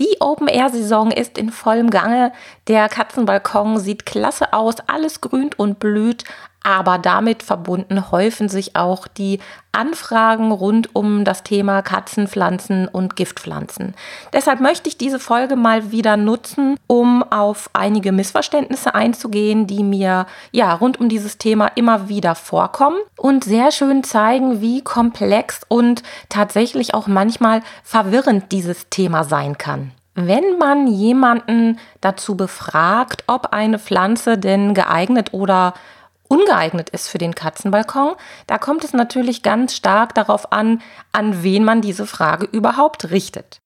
Die Open-Air-Saison ist in vollem Gange. Der Katzenbalkon sieht klasse aus, alles grünt und blüht, aber damit verbunden häufen sich auch die Anfragen rund um das Thema Katzenpflanzen und Giftpflanzen. Deshalb möchte ich diese Folge mal wieder nutzen, um auf einige Missverständnisse einzugehen, die mir ja rund um dieses Thema immer wieder vorkommen und sehr schön zeigen, wie komplex und tatsächlich auch manchmal verwirrend dieses Thema sein kann. Wenn man jemanden dazu befragt, ob eine Pflanze denn geeignet oder ungeeignet ist für den Katzenbalkon, da kommt es natürlich ganz stark darauf an, an wen man diese Frage überhaupt richtet.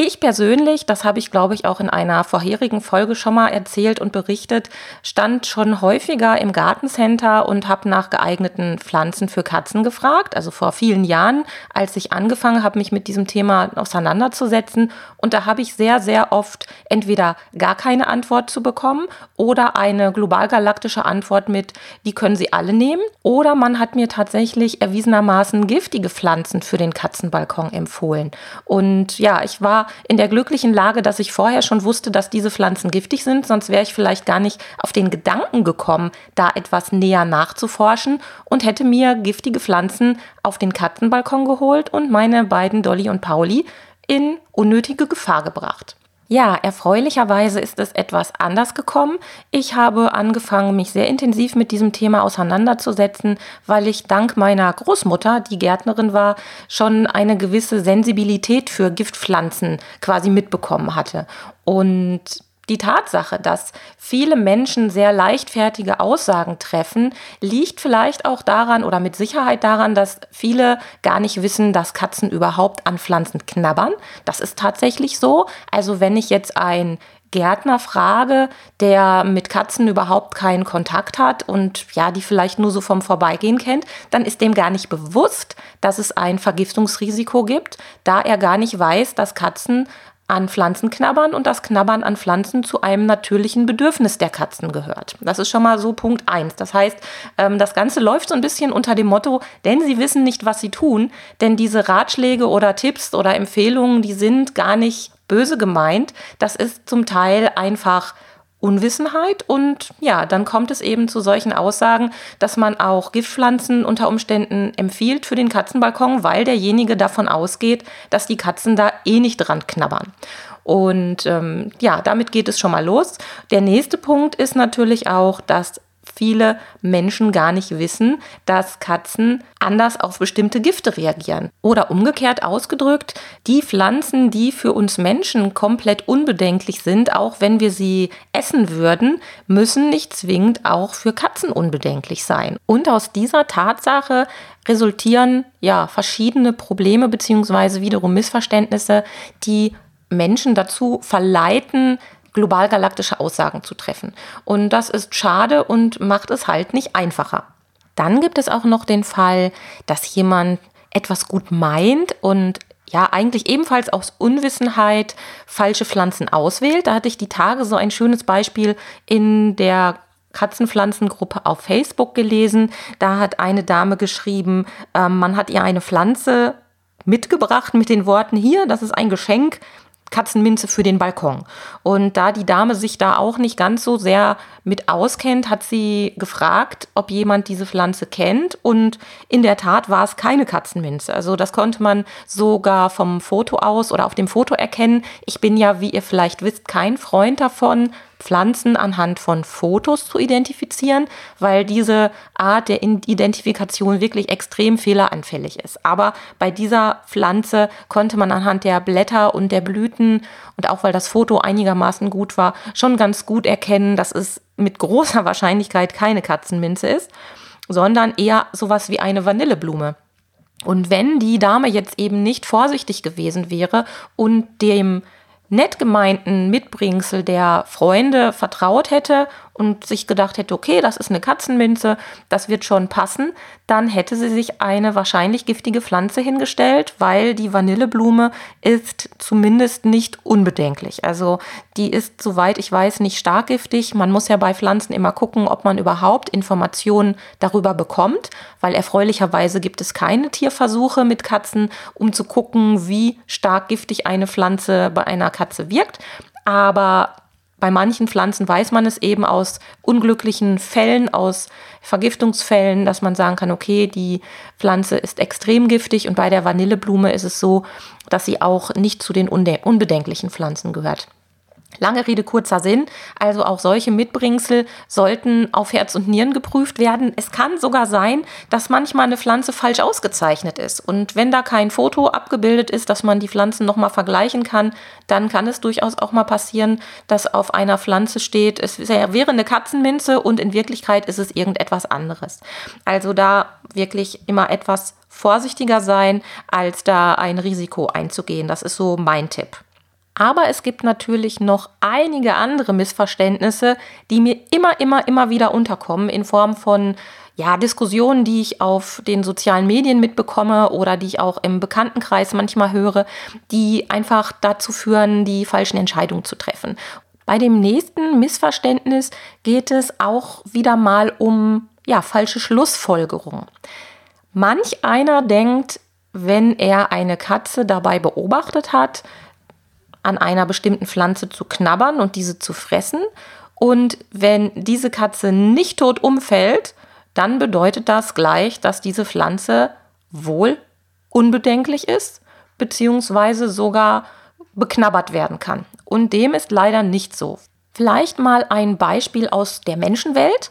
Ich persönlich, das habe ich glaube ich auch in einer vorherigen Folge schon mal erzählt und berichtet, stand schon häufiger im Gartencenter und habe nach geeigneten Pflanzen für Katzen gefragt. Also vor vielen Jahren, als ich angefangen habe, mich mit diesem Thema auseinanderzusetzen. Und da habe ich sehr, sehr oft entweder gar keine Antwort zu bekommen oder eine globalgalaktische Antwort mit, die können Sie alle nehmen. Oder man hat mir tatsächlich erwiesenermaßen giftige Pflanzen für den Katzenbalkon empfohlen. Und ja, ich war in der glücklichen Lage, dass ich vorher schon wusste, dass diese Pflanzen giftig sind, sonst wäre ich vielleicht gar nicht auf den Gedanken gekommen, da etwas näher nachzuforschen und hätte mir giftige Pflanzen auf den Katzenbalkon geholt und meine beiden Dolly und Pauli in unnötige Gefahr gebracht. Ja, erfreulicherweise ist es etwas anders gekommen. Ich habe angefangen, mich sehr intensiv mit diesem Thema auseinanderzusetzen, weil ich dank meiner Großmutter, die Gärtnerin war, schon eine gewisse Sensibilität für Giftpflanzen quasi mitbekommen hatte. Und die Tatsache, dass viele Menschen sehr leichtfertige Aussagen treffen, liegt vielleicht auch daran oder mit Sicherheit daran, dass viele gar nicht wissen, dass Katzen überhaupt an Pflanzen knabbern. Das ist tatsächlich so. Also wenn ich jetzt ein Gärtner frage, der mit Katzen überhaupt keinen Kontakt hat und ja, die vielleicht nur so vom Vorbeigehen kennt, dann ist dem gar nicht bewusst, dass es ein Vergiftungsrisiko gibt, da er gar nicht weiß, dass Katzen an Pflanzen knabbern und das Knabbern an Pflanzen zu einem natürlichen Bedürfnis der Katzen gehört. Das ist schon mal so Punkt eins. Das heißt, ähm, das Ganze läuft so ein bisschen unter dem Motto, denn sie wissen nicht, was sie tun, denn diese Ratschläge oder Tipps oder Empfehlungen, die sind gar nicht böse gemeint. Das ist zum Teil einfach Unwissenheit und ja, dann kommt es eben zu solchen Aussagen, dass man auch Giftpflanzen unter Umständen empfiehlt für den Katzenbalkon, weil derjenige davon ausgeht, dass die Katzen da eh nicht dran knabbern. Und ähm, ja, damit geht es schon mal los. Der nächste Punkt ist natürlich auch, dass viele Menschen gar nicht wissen, dass Katzen anders auf bestimmte Gifte reagieren. Oder umgekehrt ausgedrückt, die Pflanzen, die für uns Menschen komplett unbedenklich sind, auch wenn wir sie essen würden, müssen nicht zwingend auch für Katzen unbedenklich sein. Und aus dieser Tatsache resultieren ja verschiedene Probleme bzw. wiederum Missverständnisse, die Menschen dazu verleiten, global-galaktische Aussagen zu treffen. Und das ist schade und macht es halt nicht einfacher. Dann gibt es auch noch den Fall, dass jemand etwas gut meint und ja, eigentlich ebenfalls aus Unwissenheit falsche Pflanzen auswählt. Da hatte ich die Tage so ein schönes Beispiel in der Katzenpflanzengruppe auf Facebook gelesen. Da hat eine Dame geschrieben, äh, man hat ihr eine Pflanze mitgebracht mit den Worten hier, das ist ein Geschenk, Katzenminze für den Balkon. Und da die Dame sich da auch nicht ganz so sehr mit auskennt, hat sie gefragt, ob jemand diese Pflanze kennt. Und in der Tat war es keine Katzenminze. Also das konnte man sogar vom Foto aus oder auf dem Foto erkennen. Ich bin ja, wie ihr vielleicht wisst, kein Freund davon, Pflanzen anhand von Fotos zu identifizieren, weil diese Art der Identifikation wirklich extrem fehleranfällig ist. Aber bei dieser Pflanze konnte man anhand der Blätter und der Blüten und auch weil das Foto einigermaßen gut war, schon ganz gut erkennen, dass es mit großer Wahrscheinlichkeit keine Katzenminze ist, sondern eher sowas wie eine Vanilleblume. Und wenn die Dame jetzt eben nicht vorsichtig gewesen wäre und dem nett gemeinten Mitbringsel der Freunde vertraut hätte und sich gedacht hätte, okay, das ist eine Katzenminze, das wird schon passen, dann hätte sie sich eine wahrscheinlich giftige Pflanze hingestellt, weil die Vanilleblume ist zumindest nicht unbedenklich. Also die ist, soweit ich weiß, nicht stark giftig. Man muss ja bei Pflanzen immer gucken, ob man überhaupt Informationen darüber bekommt, weil erfreulicherweise gibt es keine Tierversuche mit Katzen, um zu gucken, wie stark giftig eine Pflanze bei einer Katze wirkt. Aber bei manchen Pflanzen weiß man es eben aus unglücklichen Fällen, aus Vergiftungsfällen, dass man sagen kann, okay, die Pflanze ist extrem giftig und bei der Vanilleblume ist es so, dass sie auch nicht zu den unbedenklichen Pflanzen gehört. Lange Rede, kurzer Sinn. Also auch solche Mitbringsel sollten auf Herz und Nieren geprüft werden. Es kann sogar sein, dass manchmal eine Pflanze falsch ausgezeichnet ist. Und wenn da kein Foto abgebildet ist, dass man die Pflanzen nochmal vergleichen kann, dann kann es durchaus auch mal passieren, dass auf einer Pflanze steht, es wäre eine Katzenminze und in Wirklichkeit ist es irgendetwas anderes. Also da wirklich immer etwas vorsichtiger sein, als da ein Risiko einzugehen. Das ist so mein Tipp. Aber es gibt natürlich noch einige andere Missverständnisse, die mir immer, immer, immer wieder unterkommen in Form von ja, Diskussionen, die ich auf den sozialen Medien mitbekomme oder die ich auch im Bekanntenkreis manchmal höre, die einfach dazu führen, die falschen Entscheidungen zu treffen. Bei dem nächsten Missverständnis geht es auch wieder mal um ja, falsche Schlussfolgerungen. Manch einer denkt, wenn er eine Katze dabei beobachtet hat, an einer bestimmten Pflanze zu knabbern und diese zu fressen. Und wenn diese Katze nicht tot umfällt, dann bedeutet das gleich, dass diese Pflanze wohl unbedenklich ist, beziehungsweise sogar beknabbert werden kann. Und dem ist leider nicht so. Vielleicht mal ein Beispiel aus der Menschenwelt.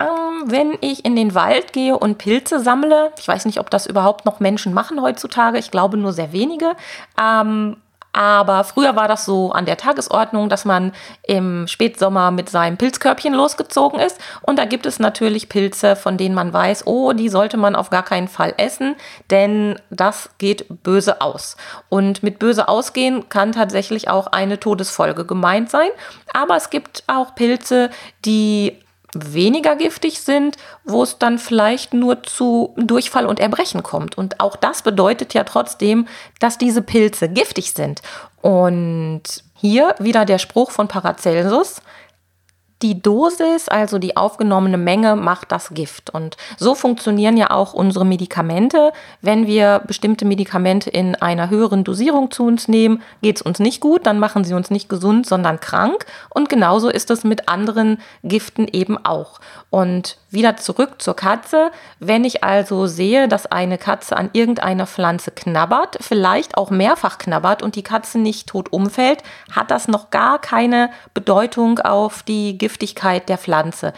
Ähm, wenn ich in den Wald gehe und Pilze sammle, ich weiß nicht, ob das überhaupt noch Menschen machen heutzutage, ich glaube nur sehr wenige, ähm, aber früher war das so an der Tagesordnung, dass man im Spätsommer mit seinem Pilzkörbchen losgezogen ist. Und da gibt es natürlich Pilze, von denen man weiß, oh, die sollte man auf gar keinen Fall essen, denn das geht böse aus. Und mit böse ausgehen kann tatsächlich auch eine Todesfolge gemeint sein. Aber es gibt auch Pilze, die weniger giftig sind, wo es dann vielleicht nur zu Durchfall und Erbrechen kommt. Und auch das bedeutet ja trotzdem, dass diese Pilze giftig sind. Und hier wieder der Spruch von Paracelsus, die Dosis, also die aufgenommene Menge, macht das Gift. Und so funktionieren ja auch unsere Medikamente. Wenn wir bestimmte Medikamente in einer höheren Dosierung zu uns nehmen, geht es uns nicht gut, dann machen sie uns nicht gesund, sondern krank. Und genauso ist es mit anderen Giften eben auch. Und wieder zurück zur Katze. Wenn ich also sehe, dass eine Katze an irgendeiner Pflanze knabbert, vielleicht auch mehrfach knabbert und die Katze nicht tot umfällt, hat das noch gar keine Bedeutung auf die Giftigkeit der Pflanze.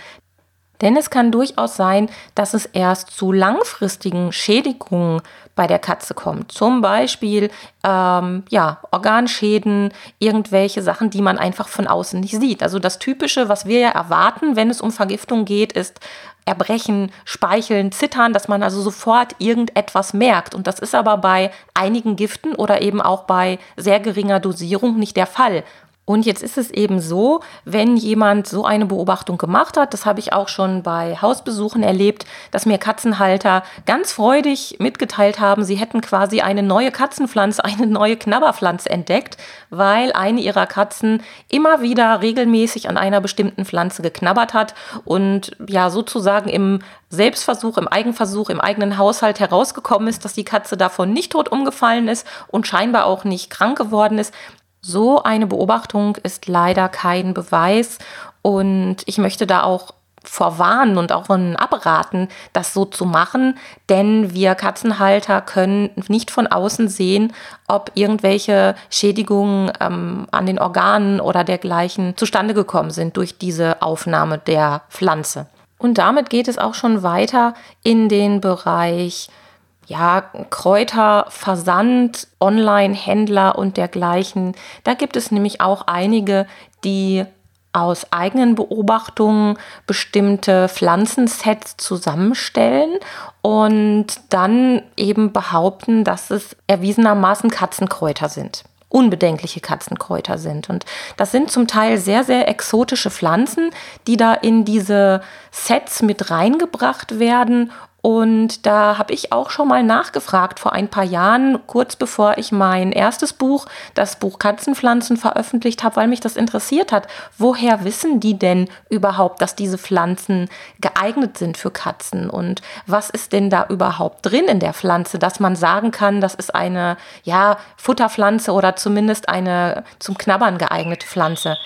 Denn es kann durchaus sein, dass es erst zu langfristigen Schädigungen bei der Katze kommt. Zum Beispiel ähm, ja, Organschäden, irgendwelche Sachen, die man einfach von außen nicht sieht. Also das Typische, was wir ja erwarten, wenn es um Vergiftung geht, ist Erbrechen, Speicheln, Zittern, dass man also sofort irgendetwas merkt. Und das ist aber bei einigen Giften oder eben auch bei sehr geringer Dosierung nicht der Fall. Und jetzt ist es eben so, wenn jemand so eine Beobachtung gemacht hat, das habe ich auch schon bei Hausbesuchen erlebt, dass mir Katzenhalter ganz freudig mitgeteilt haben, sie hätten quasi eine neue Katzenpflanze, eine neue Knabberpflanze entdeckt, weil eine ihrer Katzen immer wieder regelmäßig an einer bestimmten Pflanze geknabbert hat und ja sozusagen im Selbstversuch, im Eigenversuch, im eigenen Haushalt herausgekommen ist, dass die Katze davon nicht tot umgefallen ist und scheinbar auch nicht krank geworden ist. So eine Beobachtung ist leider kein Beweis und ich möchte da auch vorwarnen und auch von abraten, das so zu machen, denn wir Katzenhalter können nicht von außen sehen, ob irgendwelche Schädigungen ähm, an den Organen oder dergleichen zustande gekommen sind durch diese Aufnahme der Pflanze. Und damit geht es auch schon weiter in den Bereich ja, Kräuter, Versand, Online-Händler und dergleichen. Da gibt es nämlich auch einige, die aus eigenen Beobachtungen bestimmte Pflanzensets zusammenstellen und dann eben behaupten, dass es erwiesenermaßen Katzenkräuter sind. unbedenkliche Katzenkräuter sind. Und das sind zum Teil sehr, sehr exotische Pflanzen, die da in diese Sets mit reingebracht werden und da habe ich auch schon mal nachgefragt vor ein paar Jahren, kurz bevor ich mein erstes Buch, das Buch Katzenpflanzen, veröffentlicht habe, weil mich das interessiert hat. Woher wissen die denn überhaupt, dass diese Pflanzen geeignet sind für Katzen? Und was ist denn da überhaupt drin in der Pflanze, dass man sagen kann, das ist eine ja, Futterpflanze oder zumindest eine zum Knabbern geeignete Pflanze?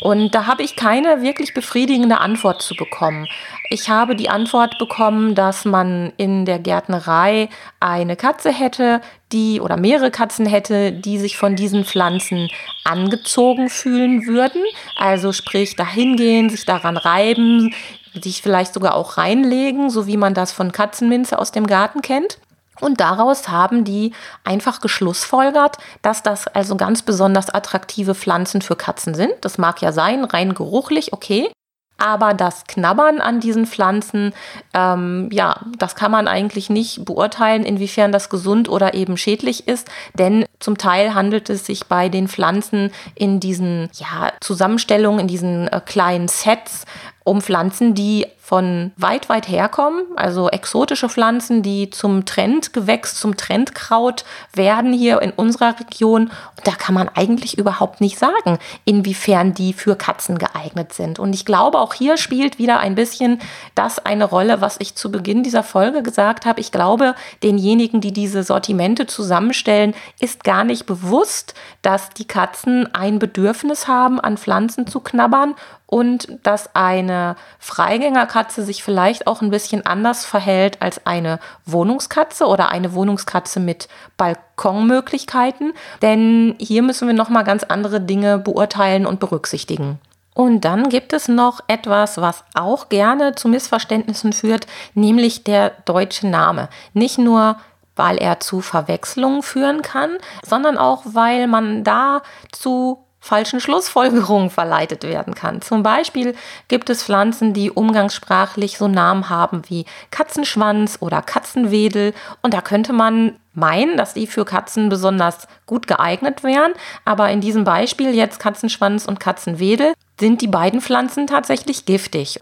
Und da habe ich keine wirklich befriedigende Antwort zu bekommen. Ich habe die Antwort bekommen, dass man in der Gärtnerei eine Katze hätte, die oder mehrere Katzen hätte, die sich von diesen Pflanzen angezogen fühlen würden. Also sprich dahin gehen, sich daran reiben, sich vielleicht sogar auch reinlegen, so wie man das von Katzenminze aus dem Garten kennt. Und daraus haben die einfach geschlussfolgert, dass das also ganz besonders attraktive Pflanzen für Katzen sind. Das mag ja sein, rein geruchlich, okay. Aber das Knabbern an diesen Pflanzen, ähm, ja, das kann man eigentlich nicht beurteilen, inwiefern das gesund oder eben schädlich ist. Denn zum Teil handelt es sich bei den Pflanzen in diesen ja, Zusammenstellungen, in diesen äh, kleinen Sets um Pflanzen, die von weit, weit herkommen, also exotische Pflanzen, die zum Trendgewächs, zum Trendkraut werden hier in unserer Region. Und da kann man eigentlich überhaupt nicht sagen, inwiefern die für Katzen geeignet sind. Und ich glaube, auch hier spielt wieder ein bisschen das eine Rolle, was ich zu Beginn dieser Folge gesagt habe. Ich glaube, denjenigen, die diese Sortimente zusammenstellen, ist gar nicht bewusst, dass die Katzen ein Bedürfnis haben, an Pflanzen zu knabbern und dass eine Freigängerkatze sich vielleicht auch ein bisschen anders verhält als eine Wohnungskatze oder eine Wohnungskatze mit Balkonmöglichkeiten, denn hier müssen wir noch mal ganz andere Dinge beurteilen und berücksichtigen. Und dann gibt es noch etwas, was auch gerne zu Missverständnissen führt, nämlich der deutsche Name. Nicht nur weil er zu Verwechslungen führen kann, sondern auch weil man da zu falschen Schlussfolgerungen verleitet werden kann. Zum Beispiel gibt es Pflanzen, die umgangssprachlich so Namen haben wie Katzenschwanz oder Katzenwedel und da könnte man meinen, dass die für Katzen besonders gut geeignet wären, aber in diesem Beispiel jetzt Katzenschwanz und Katzenwedel sind die beiden Pflanzen tatsächlich giftig.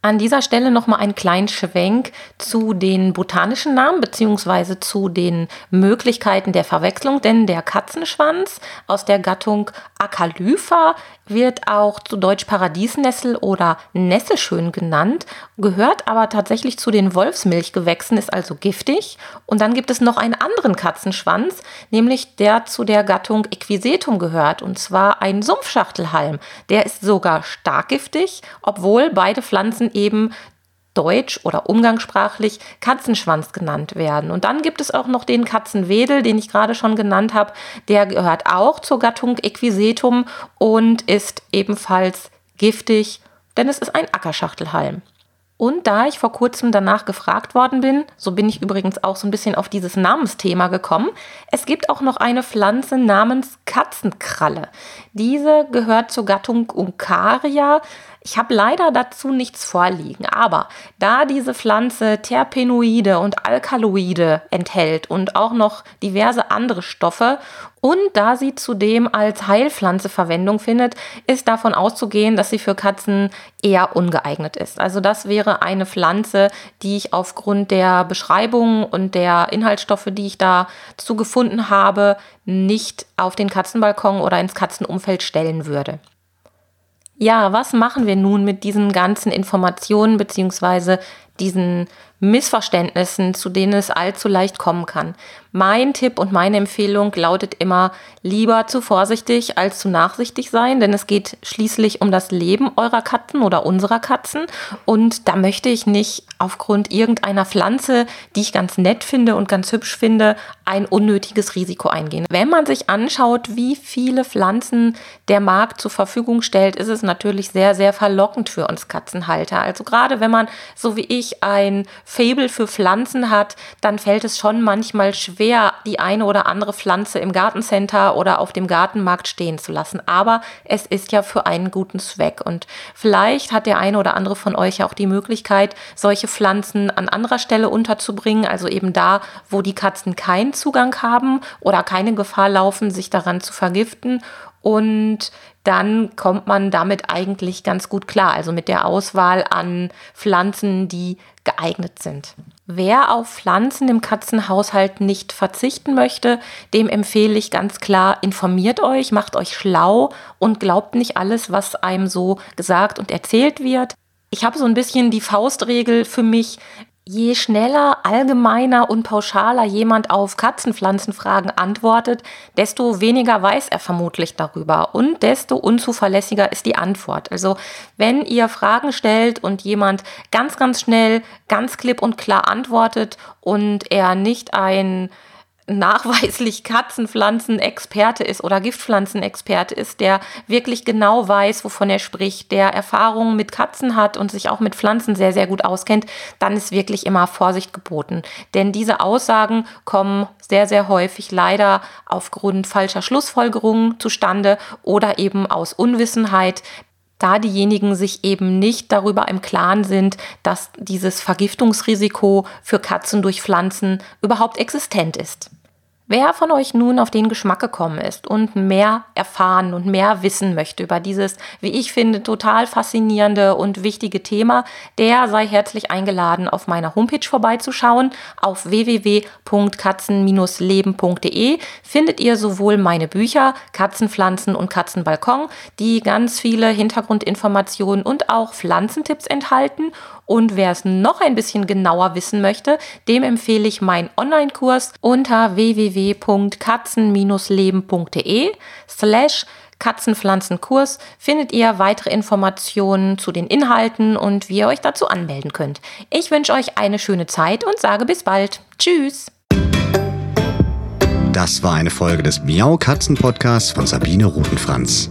An dieser Stelle nochmal einen kleinen Schwenk zu den botanischen Namen beziehungsweise zu den Möglichkeiten der Verwechslung, denn der Katzenschwanz aus der Gattung Acalypha wird auch zu Deutsch Paradiesnessel oder Nesselschön genannt, gehört aber tatsächlich zu den Wolfsmilchgewächsen, ist also giftig. Und dann gibt es noch einen anderen Katzenschwanz, nämlich der zu der Gattung Equisetum gehört, und zwar ein Sumpfschachtelhalm. Der ist sogar stark giftig, obwohl beide Pflanzen eben deutsch oder umgangssprachlich Katzenschwanz genannt werden. Und dann gibt es auch noch den Katzenwedel, den ich gerade schon genannt habe. Der gehört auch zur Gattung Equisetum und ist ebenfalls giftig, denn es ist ein Ackerschachtelhalm. Und da ich vor kurzem danach gefragt worden bin, so bin ich übrigens auch so ein bisschen auf dieses Namensthema gekommen, es gibt auch noch eine Pflanze namens Katzenkralle. Diese gehört zur Gattung Uncaria, ich habe leider dazu nichts vorliegen, aber da diese Pflanze Terpenoide und Alkaloide enthält und auch noch diverse andere Stoffe und da sie zudem als Heilpflanze Verwendung findet, ist davon auszugehen, dass sie für Katzen eher ungeeignet ist. Also das wäre eine Pflanze, die ich aufgrund der Beschreibung und der Inhaltsstoffe, die ich dazu gefunden habe, nicht auf den Katzenbalkon oder ins Katzenumfeld stellen würde. Ja, was machen wir nun mit diesen ganzen Informationen beziehungsweise diesen Missverständnissen, zu denen es allzu leicht kommen kann? Mein Tipp und meine Empfehlung lautet immer, lieber zu vorsichtig als zu nachsichtig sein, denn es geht schließlich um das Leben eurer Katzen oder unserer Katzen. Und da möchte ich nicht aufgrund irgendeiner Pflanze, die ich ganz nett finde und ganz hübsch finde, ein unnötiges Risiko eingehen. Wenn man sich anschaut, wie viele Pflanzen der Markt zur Verfügung stellt, ist es natürlich sehr, sehr verlockend für uns Katzenhalter. Also gerade wenn man, so wie ich, ein Fable für Pflanzen hat, dann fällt es schon manchmal schwer, die eine oder andere Pflanze im Gartencenter oder auf dem Gartenmarkt stehen zu lassen. Aber es ist ja für einen guten Zweck. Und vielleicht hat der eine oder andere von euch ja auch die Möglichkeit, solche Pflanzen an anderer Stelle unterzubringen. Also eben da, wo die Katzen keinen Zugang haben oder keine Gefahr laufen, sich daran zu vergiften. Und dann kommt man damit eigentlich ganz gut klar, also mit der Auswahl an Pflanzen, die geeignet sind. Wer auf Pflanzen im Katzenhaushalt nicht verzichten möchte, dem empfehle ich ganz klar, informiert euch, macht euch schlau und glaubt nicht alles, was einem so gesagt und erzählt wird. Ich habe so ein bisschen die Faustregel für mich, Je schneller, allgemeiner und pauschaler jemand auf Katzenpflanzenfragen antwortet, desto weniger weiß er vermutlich darüber und desto unzuverlässiger ist die Antwort. Also wenn ihr Fragen stellt und jemand ganz, ganz schnell, ganz klipp und klar antwortet und er nicht ein nachweislich Katzenpflanzenexperte ist oder Giftpflanzenexperte ist, der wirklich genau weiß, wovon er spricht, der Erfahrungen mit Katzen hat und sich auch mit Pflanzen sehr, sehr gut auskennt, dann ist wirklich immer Vorsicht geboten. Denn diese Aussagen kommen sehr, sehr häufig leider aufgrund falscher Schlussfolgerungen zustande oder eben aus Unwissenheit, da diejenigen sich eben nicht darüber im Klaren sind, dass dieses Vergiftungsrisiko für Katzen durch Pflanzen überhaupt existent ist. Wer von euch nun auf den Geschmack gekommen ist und mehr erfahren und mehr wissen möchte über dieses, wie ich finde, total faszinierende und wichtige Thema, der sei herzlich eingeladen, auf meiner Homepage vorbeizuschauen. Auf www.katzen-leben.de findet ihr sowohl meine Bücher Katzenpflanzen und Katzenbalkon, die ganz viele Hintergrundinformationen und auch Pflanzentipps enthalten und wer es noch ein bisschen genauer wissen möchte, dem empfehle ich meinen Online-Kurs unter www.katzen-leben.de slash Katzenpflanzenkurs findet ihr weitere Informationen zu den Inhalten und wie ihr euch dazu anmelden könnt. Ich wünsche euch eine schöne Zeit und sage bis bald. Tschüss. Das war eine Folge des Miau Katzen Podcasts von Sabine Rutenfranz.